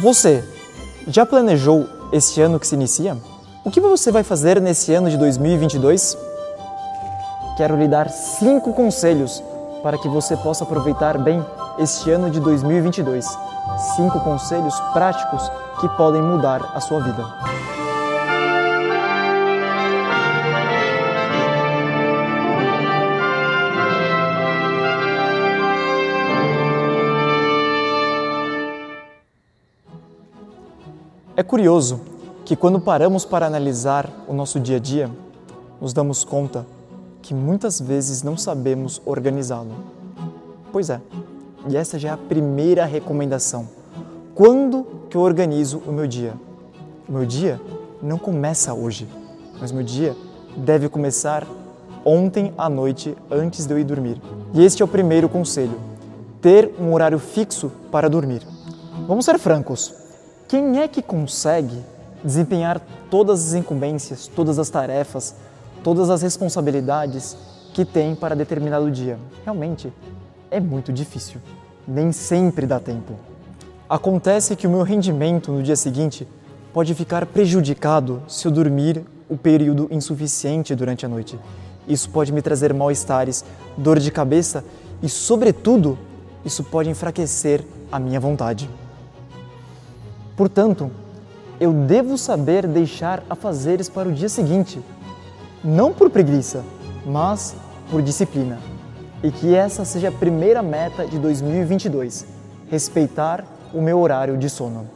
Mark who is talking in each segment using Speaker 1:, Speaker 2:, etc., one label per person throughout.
Speaker 1: Você já planejou este ano que se inicia? O que você vai fazer nesse ano de 2022? Quero lhe dar cinco conselhos para que você possa aproveitar bem este ano de 2022. Cinco conselhos práticos que podem mudar a sua vida. É curioso que quando paramos para analisar o nosso dia a dia, nos damos conta que muitas vezes não sabemos organizá-lo. Pois é, e essa já é a primeira recomendação. Quando que eu organizo o meu dia? O meu dia não começa hoje, mas meu dia deve começar ontem à noite antes de eu ir dormir. E este é o primeiro conselho: ter um horário fixo para dormir. Vamos ser francos. Quem é que consegue desempenhar todas as incumbências, todas as tarefas, todas as responsabilidades que tem para determinado dia? Realmente é muito difícil. Nem sempre dá tempo. Acontece que o meu rendimento no dia seguinte pode ficar prejudicado se eu dormir o período insuficiente durante a noite. Isso pode me trazer mal-estares, dor de cabeça e, sobretudo, isso pode enfraquecer a minha vontade. Portanto, eu devo saber deixar afazeres para o dia seguinte, não por preguiça, mas por disciplina. E que essa seja a primeira meta de 2022: respeitar o meu horário de sono.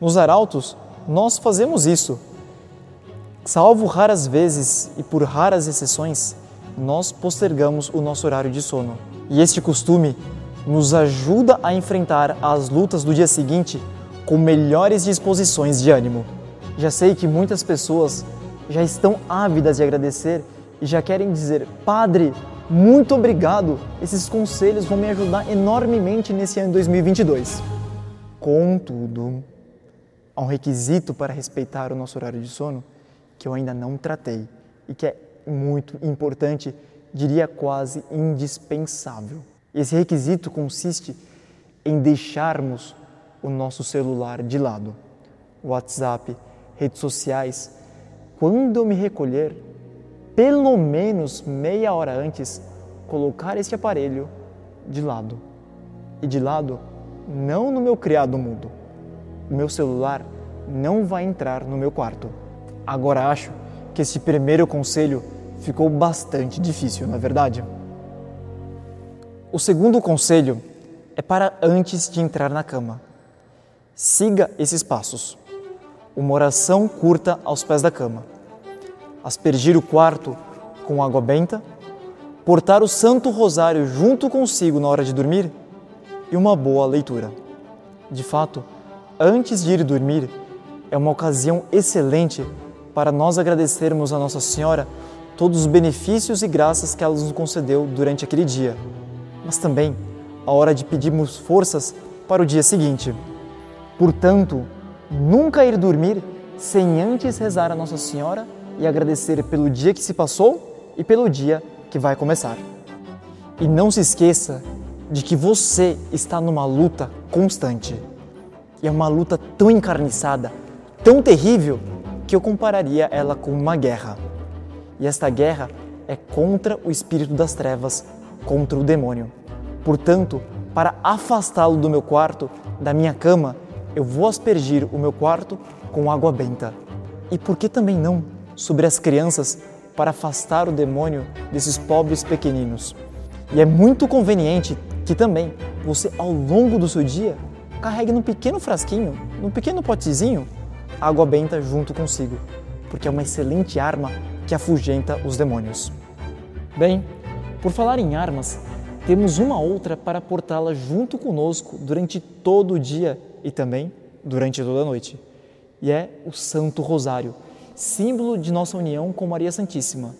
Speaker 1: Nos arautos, nós fazemos isso. Salvo raras vezes e por raras exceções, nós postergamos o nosso horário de sono. E este costume nos ajuda a enfrentar as lutas do dia seguinte com melhores disposições de ânimo. Já sei que muitas pessoas já estão ávidas de agradecer e já querem dizer: Padre, muito obrigado, esses conselhos vão me ajudar enormemente nesse ano 2022. Contudo, há um requisito para respeitar o nosso horário de sono que eu ainda não tratei e que é muito importante, diria quase indispensável. Esse requisito consiste em deixarmos o nosso celular de lado. WhatsApp, redes sociais. Quando eu me recolher, pelo menos meia hora antes, colocar este aparelho de lado. E de lado, não no meu criado mudo. O meu celular não vai entrar no meu quarto. Agora acho que esse primeiro conselho ficou bastante difícil, na é verdade. O segundo conselho é para antes de entrar na cama. Siga esses passos. Uma oração curta aos pés da cama. Aspergir o quarto com água benta. Portar o Santo Rosário junto consigo na hora de dormir. E uma boa leitura. De fato, antes de ir dormir, é uma ocasião excelente para nós agradecermos a Nossa Senhora todos os benefícios e graças que ela nos concedeu durante aquele dia, mas também a hora de pedirmos forças para o dia seguinte. Portanto, nunca ir dormir sem antes rezar a Nossa Senhora e agradecer pelo dia que se passou e pelo dia que vai começar. E não se esqueça de que você está numa luta constante. E é uma luta tão encarniçada, tão terrível, que eu compararia ela com uma guerra. E esta guerra é contra o espírito das trevas, contra o demônio. Portanto, para afastá-lo do meu quarto, da minha cama, eu vou aspergir o meu quarto com água benta. E por que também não sobre as crianças para afastar o demônio desses pobres pequeninos? E é muito conveniente que também você, ao longo do seu dia, carregue num pequeno frasquinho, num pequeno potezinho, água benta junto consigo, porque é uma excelente arma que afugenta os demônios. Bem, por falar em armas, temos uma outra para portá-la junto conosco durante todo o dia e também durante toda a noite. E é o Santo Rosário, símbolo de nossa união com Maria Santíssima.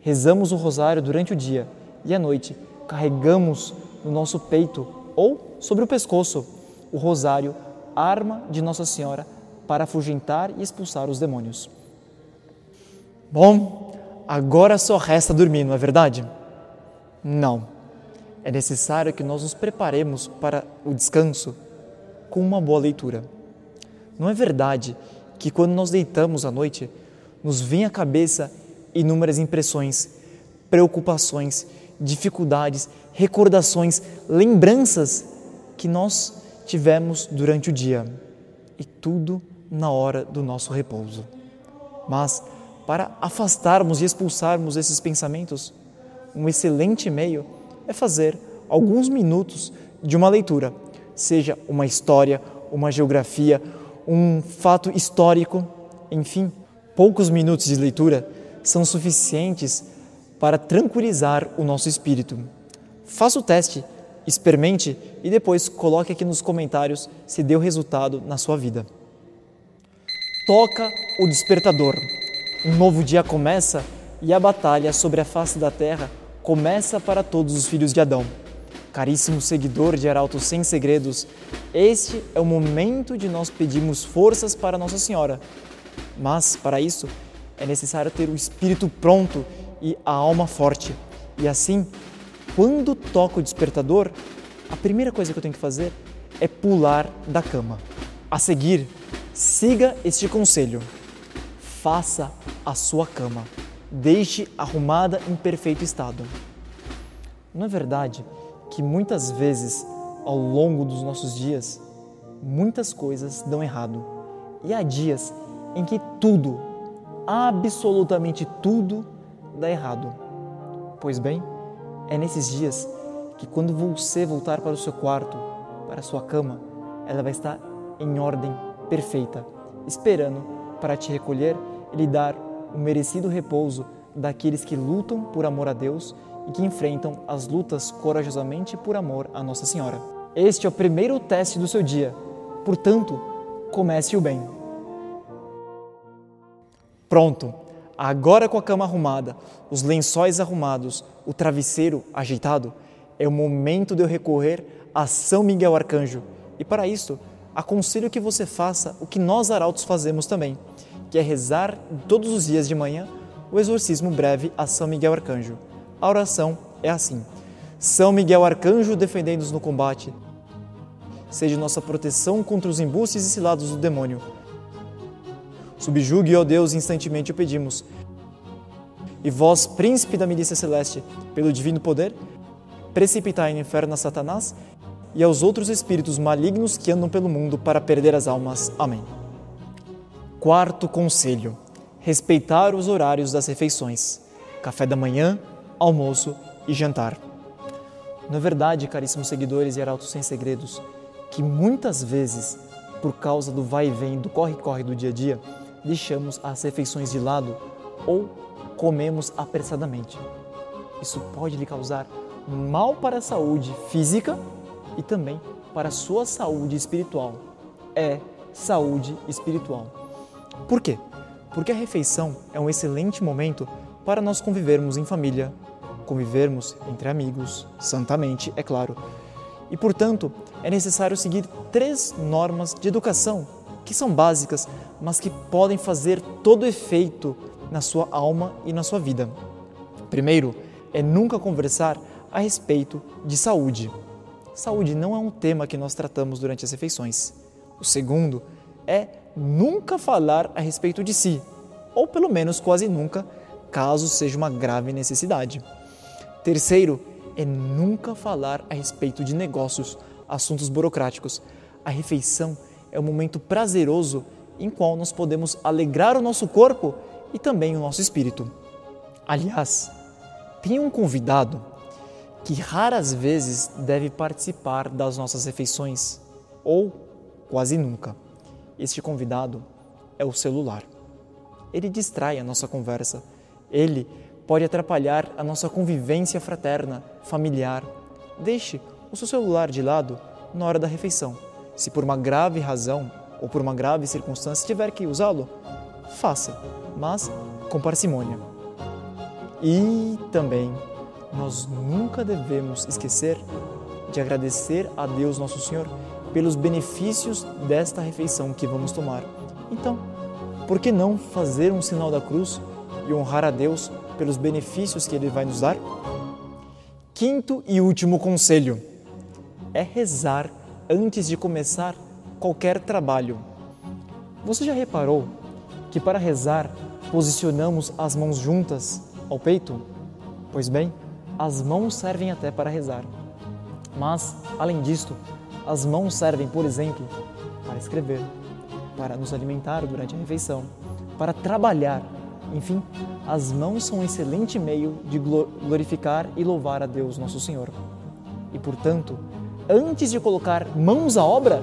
Speaker 1: Rezamos o rosário durante o dia e à noite carregamos no nosso peito ou sobre o pescoço o rosário, arma de Nossa Senhora para afugentar e expulsar os demônios. Bom, agora só resta dormir, não é verdade? Não. É necessário que nós nos preparemos para o descanso com uma boa leitura. Não é verdade que quando nós deitamos à noite, nos vem à cabeça inúmeras impressões, preocupações, dificuldades, recordações, lembranças que nós tivemos durante o dia e tudo na hora do nosso repouso. Mas para afastarmos e expulsarmos esses pensamentos, um excelente meio é fazer alguns minutos de uma leitura, seja uma história, uma geografia, um fato histórico, enfim, poucos minutos de leitura são suficientes para tranquilizar o nosso espírito. Faça o teste, experimente e depois coloque aqui nos comentários se deu resultado na sua vida. Toca o despertador. Um novo dia começa e a batalha sobre a face da terra começa para todos os filhos de Adão. Caríssimo seguidor de Arauto Sem Segredos, este é o momento de nós pedirmos forças para Nossa Senhora. Mas, para isso, é necessário ter o espírito pronto e a alma forte. E assim, quando toca o despertador, a primeira coisa que eu tenho que fazer é pular da cama. A seguir, siga este conselho. Faça a sua cama. Deixe arrumada em perfeito estado. Não é verdade que muitas vezes, ao longo dos nossos dias, muitas coisas dão errado. E há dias em que tudo, absolutamente tudo, dá errado. Pois bem, é nesses dias que quando você voltar para o seu quarto, para a sua cama, ela vai estar em ordem perfeita, esperando para te recolher e lhe dar o merecido repouso daqueles que lutam por amor a Deus e que enfrentam as lutas corajosamente por amor a Nossa Senhora. Este é o primeiro teste do seu dia, portanto, comece o bem. Pronto! Agora com a cama arrumada, os lençóis arrumados, o travesseiro ajeitado, é o momento de eu recorrer a São Miguel Arcanjo. E para isso, aconselho que você faça o que nós arautos fazemos também, que é rezar todos os dias de manhã o exorcismo breve a São Miguel Arcanjo. A oração é assim: São Miguel Arcanjo, defendendo-nos no combate, seja nossa proteção contra os embustes e cilados do demônio. Subjugue, ó Deus, instantemente o pedimos. E vós, príncipe da milícia celeste, pelo divino poder, precipitai no inferno a Satanás e aos outros espíritos malignos que andam pelo mundo para perder as almas. Amém. Quarto conselho: respeitar os horários das refeições. Café da manhã, almoço e jantar. É verdade, caríssimos seguidores e arautos sem segredos, que muitas vezes, por causa do vai e vem, do corre-corre do dia a dia, deixamos as refeições de lado ou comemos apressadamente. Isso pode lhe causar mal para a saúde física e também para a sua saúde espiritual. É saúde espiritual. Por quê? Porque a refeição é um excelente momento para nós convivermos em família, convivermos entre amigos, santamente, é claro. E, portanto, é necessário seguir três normas de educação que são básicas, mas que podem fazer todo efeito na sua alma e na sua vida. Primeiro, é nunca conversar a respeito de saúde. Saúde não é um tema que nós tratamos durante as refeições. O segundo é nunca falar a respeito de si, ou pelo menos quase nunca, caso seja uma grave necessidade. Terceiro, é nunca falar a respeito de negócios, assuntos burocráticos. A refeição é um momento prazeroso em qual nós podemos alegrar o nosso corpo e também o nosso espírito. Aliás, tem um convidado que raras vezes deve participar das nossas refeições, ou quase nunca. Este convidado é o celular. Ele distrai a nossa conversa. Ele pode atrapalhar a nossa convivência fraterna, familiar. Deixe o seu celular de lado na hora da refeição. Se por uma grave razão ou por uma grave circunstância tiver que usá-lo, faça, mas com parcimônia. E também nós nunca devemos esquecer de agradecer a Deus Nosso Senhor pelos benefícios desta refeição que vamos tomar. Então, por que não fazer um sinal da cruz e honrar a Deus pelos benefícios que Ele vai nos dar? Quinto e último conselho é rezar antes de começar qualquer trabalho. Você já reparou que para rezar posicionamos as mãos juntas ao peito? Pois bem, as mãos servem até para rezar. Mas, além disto, as mãos servem, por exemplo, para escrever, para nos alimentar durante a refeição, para trabalhar. Enfim, as mãos são um excelente meio de glorificar e louvar a Deus, nosso Senhor. E, portanto, antes de colocar mãos à obra,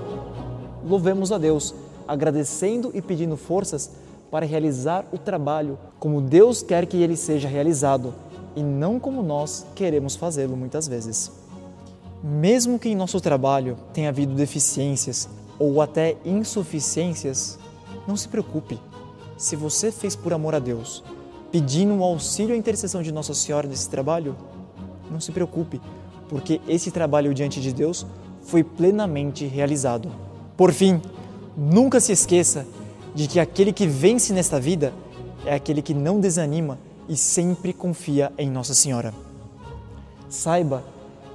Speaker 1: louvemos a Deus, agradecendo e pedindo forças para realizar o trabalho como Deus quer que ele seja realizado e não como nós queremos fazê-lo muitas vezes. Mesmo que em nosso trabalho tenha havido deficiências ou até insuficiências, não se preocupe. Se você fez por amor a Deus, pedindo o auxílio e a intercessão de Nossa Senhora nesse trabalho, não se preocupe, porque esse trabalho diante de Deus foi plenamente realizado. Por fim, nunca se esqueça de que aquele que vence nesta vida é aquele que não desanima e sempre confia em Nossa Senhora. Saiba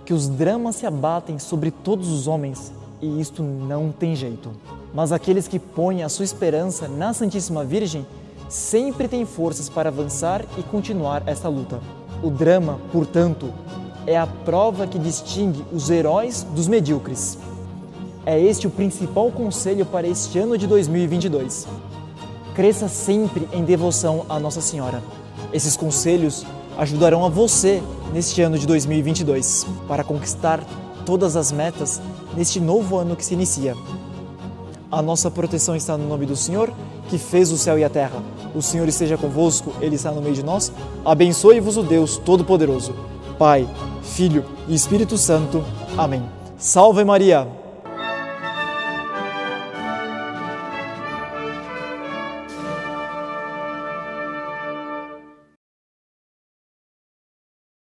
Speaker 1: que os dramas se abatem sobre todos os homens e isto não tem jeito. Mas aqueles que põem a sua esperança na Santíssima Virgem sempre têm forças para avançar e continuar esta luta. O drama, portanto, é a prova que distingue os heróis dos medíocres. É este o principal conselho para este ano de 2022. Cresça sempre em devoção à Nossa Senhora. Esses conselhos ajudarão a você neste ano de 2022 para conquistar todas as metas neste novo ano que se inicia. A nossa proteção está no nome do Senhor, que fez o céu e a terra. O Senhor esteja convosco, Ele está no meio de nós. Abençoe-vos o Deus Todo-Poderoso, Pai, Filho e Espírito Santo. Amém. Salve Maria!